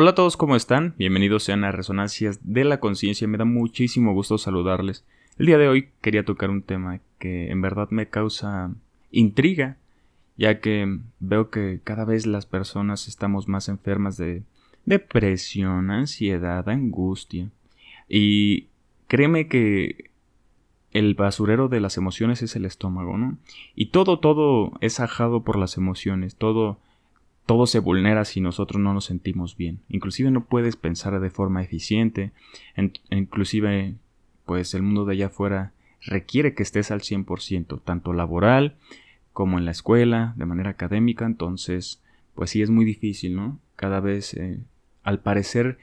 Hola a todos, ¿cómo están? Bienvenidos sean a Resonancias de la Conciencia. Me da muchísimo gusto saludarles. El día de hoy quería tocar un tema que en verdad me causa intriga, ya que veo que cada vez las personas estamos más enfermas de depresión, ansiedad, angustia. Y créeme que el basurero de las emociones es el estómago, ¿no? Y todo, todo es ajado por las emociones, todo todo se vulnera si nosotros no nos sentimos bien. Inclusive no puedes pensar de forma eficiente. inclusive, pues el mundo de allá afuera requiere que estés al 100%, tanto laboral como en la escuela, de manera académica. Entonces, pues sí es muy difícil, ¿no? Cada vez, eh, al parecer,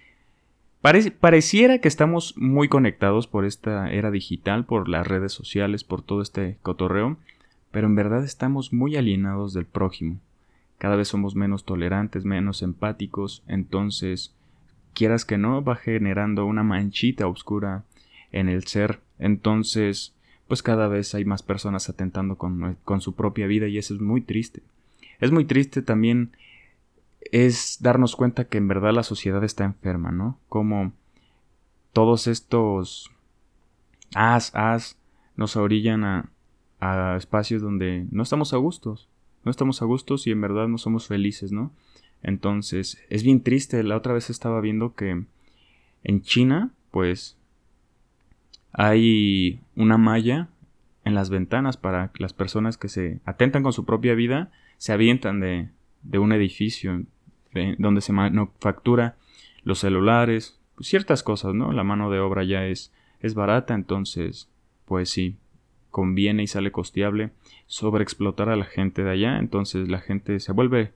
pareciera que estamos muy conectados por esta era digital, por las redes sociales, por todo este cotorreo, pero en verdad estamos muy alienados del prójimo cada vez somos menos tolerantes, menos empáticos, entonces, quieras que no, va generando una manchita oscura en el ser, entonces, pues cada vez hay más personas atentando con, con su propia vida y eso es muy triste. Es muy triste también es darnos cuenta que en verdad la sociedad está enferma, ¿no? Como todos estos as, as, nos orillan a, a espacios donde no estamos a gustos no estamos a gustos y en verdad no somos felices, ¿no? Entonces, es bien triste. La otra vez estaba viendo que en China, pues, hay una malla en las ventanas para las personas que se atentan con su propia vida se avientan de, de un edificio donde se manufactura los celulares, ciertas cosas, ¿no? La mano de obra ya es, es barata, entonces, pues sí, conviene y sale costeable sobreexplotar a la gente de allá, entonces la gente se vuelve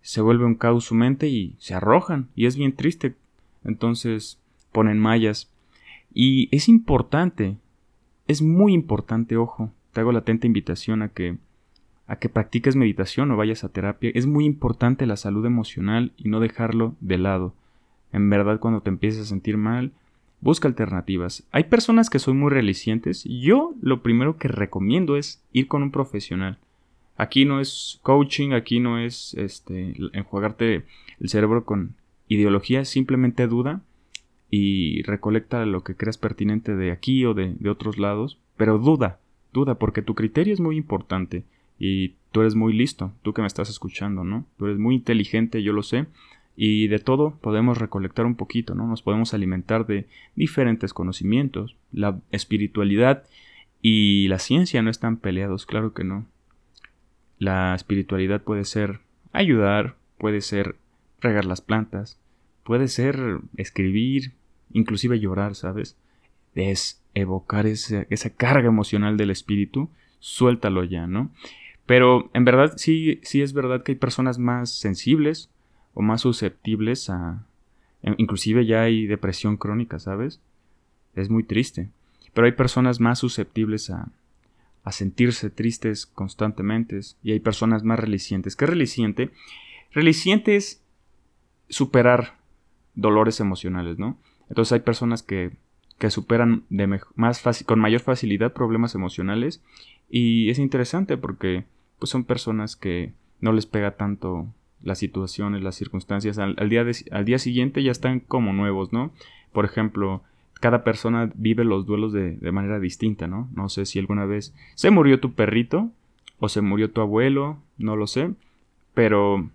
se vuelve un caos su mente y se arrojan y es bien triste. Entonces ponen mallas y es importante, es muy importante, ojo, te hago la atenta invitación a que a que practiques meditación o vayas a terapia. Es muy importante la salud emocional y no dejarlo de lado. En verdad cuando te empieces a sentir mal, Busca alternativas. Hay personas que son muy relicientes. Yo lo primero que recomiendo es ir con un profesional. Aquí no es coaching, aquí no es este enjuagarte el cerebro con ideología, simplemente duda y recolecta lo que creas pertinente de aquí o de, de otros lados, pero duda, duda, porque tu criterio es muy importante y tú eres muy listo, tú que me estás escuchando, ¿no? Tú eres muy inteligente, yo lo sé, y de todo podemos recolectar un poquito, ¿no? Nos podemos alimentar de diferentes conocimientos. La espiritualidad y la ciencia no están peleados, claro que no. La espiritualidad puede ser ayudar, puede ser regar las plantas, puede ser escribir, inclusive llorar, ¿sabes? Es evocar esa, esa carga emocional del espíritu, suéltalo ya, ¿no? Pero en verdad sí, sí es verdad que hay personas más sensibles, o más susceptibles a... Inclusive ya hay depresión crónica, ¿sabes? Es muy triste. Pero hay personas más susceptibles a, a sentirse tristes constantemente y hay personas más relicientes. ¿Qué es reliciente? Reliciente es superar dolores emocionales, ¿no? Entonces hay personas que, que superan de más con mayor facilidad problemas emocionales y es interesante porque pues son personas que no les pega tanto las situaciones, las circunstancias, al, día al día siguiente ya están como nuevos, ¿no? Por ejemplo, cada persona vive los duelos de, de, manera distinta, ¿no? No sé si alguna vez se murió tu perrito o se murió tu abuelo, no lo sé, pero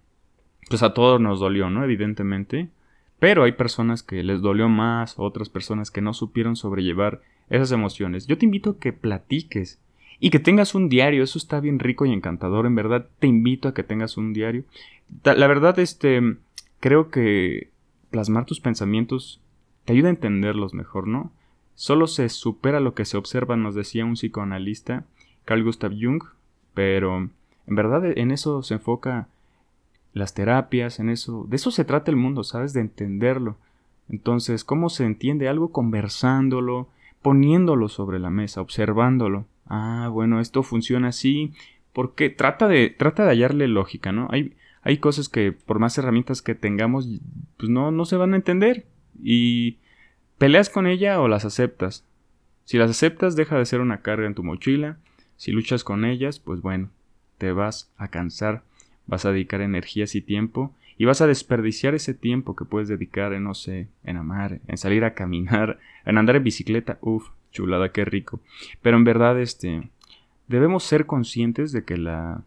pues a todos nos dolió, ¿no? Evidentemente, pero hay personas que les dolió más, otras personas que no supieron sobrellevar esas emociones. Yo te invito a que platiques y que tengas un diario, eso está bien rico y encantador, en verdad te invito a que tengas un diario la verdad, este, creo que plasmar tus pensamientos te ayuda a entenderlos mejor, ¿no? Solo se supera lo que se observa, nos decía un psicoanalista, Carl Gustav Jung, pero en verdad en eso se enfoca las terapias, en eso, de eso se trata el mundo, ¿sabes? De entenderlo. Entonces, ¿cómo se entiende algo? Conversándolo, poniéndolo sobre la mesa, observándolo. Ah, bueno, esto funciona así, porque trata de, trata de hallarle lógica, ¿no? Hay, hay cosas que por más herramientas que tengamos, pues no, no se van a entender. Y peleas con ella o las aceptas. Si las aceptas, deja de ser una carga en tu mochila. Si luchas con ellas, pues bueno, te vas a cansar, vas a dedicar energías y tiempo y vas a desperdiciar ese tiempo que puedes dedicar en, no sé, en amar, en salir a caminar, en andar en bicicleta, uff, chulada, qué rico. Pero en verdad, este, debemos ser conscientes de que la,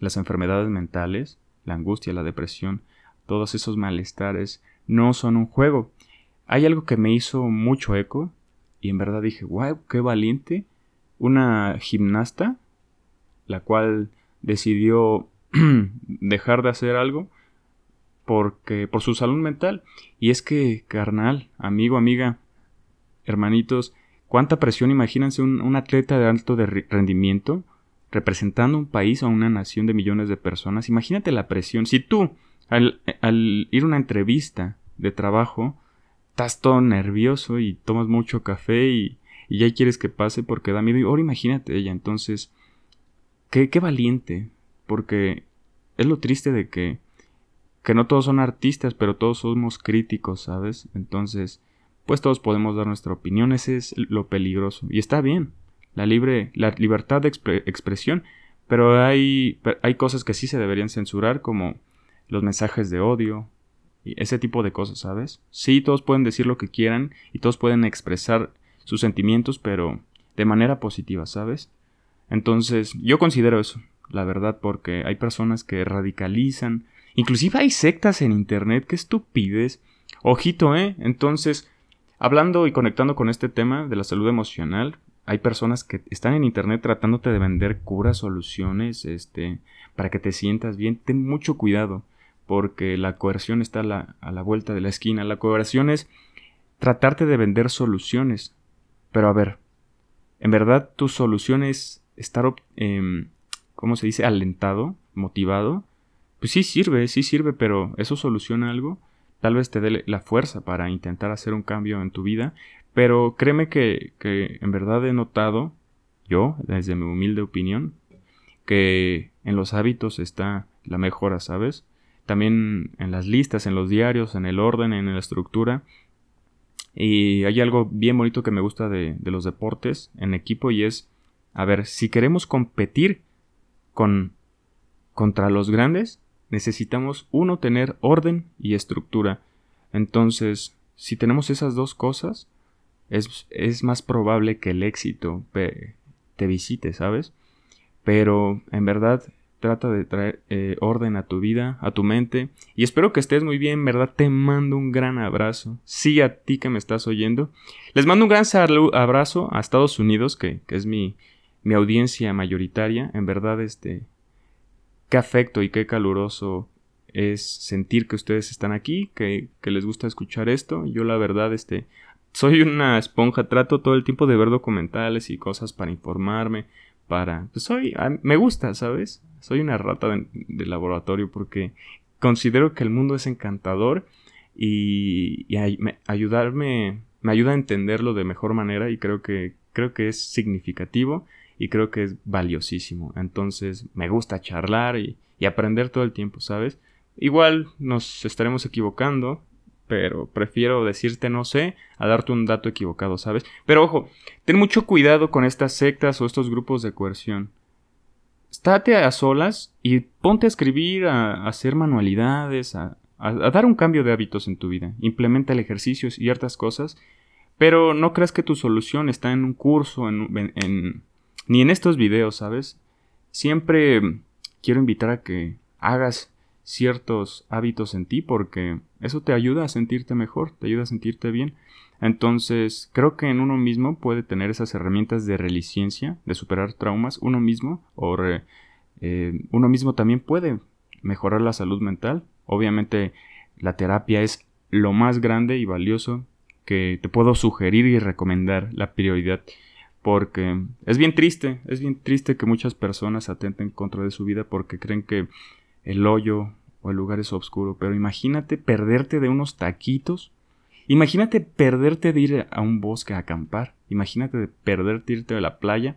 las enfermedades mentales, la angustia, la depresión, todos esos malestares, no son un juego. Hay algo que me hizo mucho eco y en verdad dije, wow, qué valiente. Una gimnasta, la cual decidió dejar de hacer algo porque por su salud mental. Y es que, carnal, amigo, amiga, hermanitos, cuánta presión imagínense un, atleta de alto rendimiento representando un país o una nación de millones de personas. Imagínate la presión. Si tú, al, ir a una entrevista de trabajo, estás todo nervioso y tomas mucho café y, ya quieres que pase porque da miedo. Y ahora imagínate ella. Entonces, qué, qué valiente. Porque es lo triste de que, que no todos son artistas, pero todos somos críticos, ¿sabes? Entonces, pues todos podemos dar nuestra opinión, ese es lo peligroso. Y está bien, la, libre, la libertad de expresión, pero hay, hay cosas que sí se deberían censurar, como los mensajes de odio, y ese tipo de cosas, ¿sabes? Sí, todos pueden decir lo que quieran y todos pueden expresar sus sentimientos, pero de manera positiva, ¿sabes? Entonces, yo considero eso la verdad, porque hay personas que radicalizan. Inclusive hay sectas en Internet, qué estupidez. Ojito, ¿eh? Entonces, hablando y conectando con este tema de la salud emocional, hay personas que están en Internet tratándote de vender curas, soluciones, este, para que te sientas bien. Ten mucho cuidado, porque la coerción está a la, a la vuelta de la esquina. La coerción es tratarte de vender soluciones. Pero a ver, en verdad tu solución es estar eh, ¿cómo se dice? Alentado, motivado, pues sí sirve, sí sirve, pero ¿eso soluciona algo? Tal vez te dé la fuerza para intentar hacer un cambio en tu vida, pero créeme que, que en verdad he notado, yo, desde mi humilde opinión, que en los hábitos está la mejora, ¿sabes? También en las listas, en los diarios, en el orden, en la estructura. Y hay algo bien bonito que me gusta de, de los deportes en equipo y es, a ver, si queremos competir con contra los grandes necesitamos uno tener orden y estructura. Entonces, si tenemos esas dos cosas, es, es más probable que el éxito te visite, ¿sabes? Pero en verdad trata de traer eh, orden a tu vida, a tu mente. Y espero que estés muy bien, en verdad te mando un gran abrazo. Sí, a ti que me estás oyendo. Les mando un gran abrazo a Estados Unidos, que, que es mi, mi audiencia mayoritaria, en verdad, este, qué afecto y qué caluroso es sentir que ustedes están aquí, que, que les gusta escuchar esto. Yo la verdad, este, soy una esponja, trato todo el tiempo de ver documentales y cosas para informarme, para, pues soy, me gusta, ¿sabes? Soy una rata de, laboratorio porque considero que el mundo es encantador y, y ayudarme, me ayuda a entenderlo de mejor manera y creo que, creo que es significativo y creo que es valiosísimo. Entonces me gusta charlar y, aprender todo el tiempo, ¿sabes? Igual nos estaremos equivocando, pero prefiero decirte no sé a darte un dato equivocado, ¿sabes? Pero ojo, ten mucho cuidado con estas sectas o estos grupos de coerción. Estate a solas y ponte a escribir, a, hacer manualidades, a, dar un cambio de hábitos en tu vida. Implementa el ejercicio y ciertas cosas, pero no creas que tu solución está en un curso, en ni en estos videos, ¿sabes? Siempre quiero invitar a que hagas ciertos hábitos en ti porque eso te ayuda a sentirte mejor, te ayuda a sentirte bien. Entonces, creo que en uno mismo puede tener esas herramientas de resiliencia, de superar traumas, uno mismo, o eh, uno mismo también puede mejorar la salud mental. Obviamente, la terapia es lo más grande y valioso que te puedo sugerir y recomendar, la prioridad porque es bien triste, es bien triste que muchas personas atenten contra de su vida porque creen que el hoyo o el lugar es oscuro, pero imagínate perderte de unos taquitos, imagínate perderte de ir a un bosque a acampar, imagínate de perderte de irte a la playa,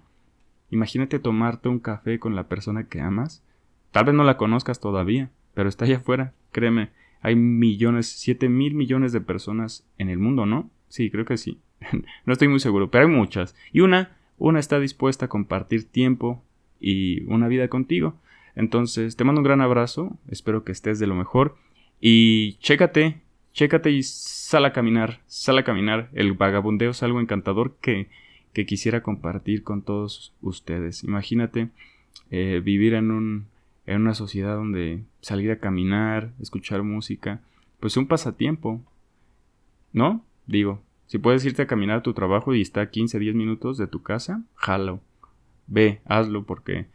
imagínate tomarte un café con la persona que amas, tal vez no la conozcas todavía, pero está allá afuera, créeme, hay millones, siete mil millones de personas en el mundo, ¿no? Sí, creo que sí. no estoy muy seguro, pero hay muchas. Y una, una está dispuesta a compartir tiempo y una vida contigo. Entonces, te mando un gran abrazo, espero que estés de lo mejor y chécate, chécate y sal a caminar, sal a caminar. El vagabundeo es algo encantador que, que quisiera compartir con todos ustedes. Imagínate eh, vivir en, un, en una sociedad donde salir a caminar, escuchar música, pues un pasatiempo, ¿no? Digo, si puedes irte a caminar a tu trabajo y está a 15, 10 minutos de tu casa, jalo. Ve, hazlo porque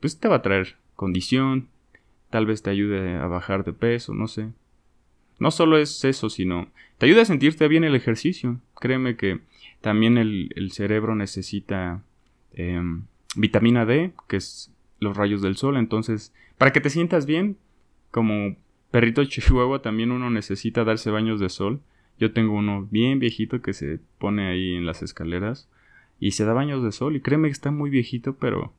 pues te va a traer condición, tal vez te ayude a bajar de peso, no sé. No solo es eso, sino te ayuda a sentirte bien el ejercicio. Créeme que también el, cerebro necesita em, vitamina D, que es los rayos del sol. Entonces, para que te sientas bien, como perrito chihuahua, también uno necesita darse baños de sol. Yo tengo uno bien viejito que se pone ahí en las escaleras y se da baños de sol y créeme que está muy viejito, pero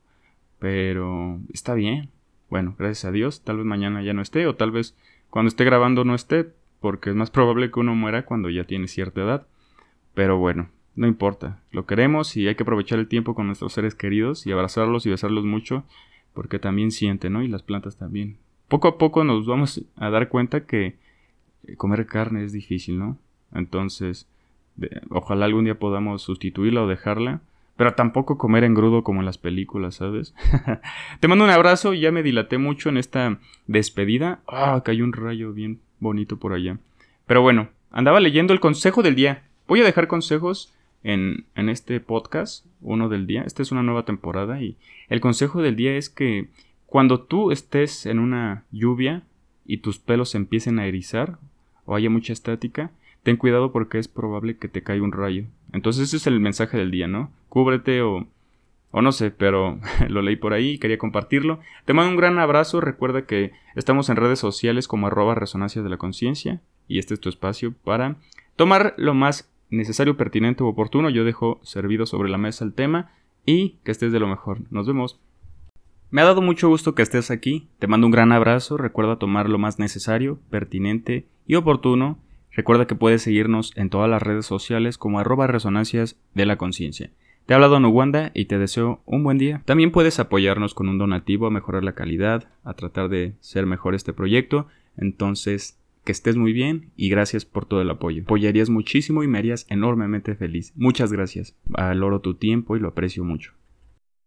pero está bien. Bueno, gracias a Dios, tal vez mañana ya no esté o tal vez cuando esté grabando no esté, porque es más probable que uno muera cuando ya tiene cierta edad. Pero bueno, no importa, lo queremos y hay que aprovechar el tiempo con nuestros seres queridos y abrazarlos y besarlos mucho, porque también sienten, ¿no? Y las plantas también. Poco a poco nos vamos a dar cuenta que comer carne es difícil, ¿no? Entonces, ojalá algún día podamos sustituirla o dejarla, pero tampoco comer en grudo como en las películas, ¿sabes? Te mando un abrazo, ya me dilaté mucho en esta despedida. Ah, cayó un rayo bien bonito por allá. Pero bueno, andaba leyendo el consejo del día. Voy a dejar consejos en, en este podcast, uno del día. Esta es una nueva temporada y el consejo del día es que cuando tú estés en una lluvia y tus pelos empiecen a erizar o haya mucha estática, ten cuidado porque es probable que te caiga un rayo. Entonces ese es el mensaje del día, ¿no? Cúbrete o, o no sé, pero lo leí por ahí y quería compartirlo. Te mando un gran abrazo, recuerda que estamos en redes sociales como arroba resonancia de la conciencia y este es tu espacio para tomar lo más necesario, pertinente o oportuno. Yo dejo servido sobre la mesa el tema y que estés de lo mejor. Nos vemos. Me ha dado mucho gusto que estés aquí. Te mando un gran abrazo. Recuerda tomar lo más necesario, pertinente y oportuno Recuerda que puedes seguirnos en todas las redes sociales como arroba resonancias de la conciencia. Te ha hablado Nuwanda y te deseo un buen día. También puedes apoyarnos con un donativo a mejorar la calidad, a tratar de ser mejor este proyecto. Entonces, que estés muy bien y gracias por todo el apoyo. Apoyarías muchísimo y me harías enormemente feliz. Muchas gracias. Valoro tu tiempo y lo aprecio mucho.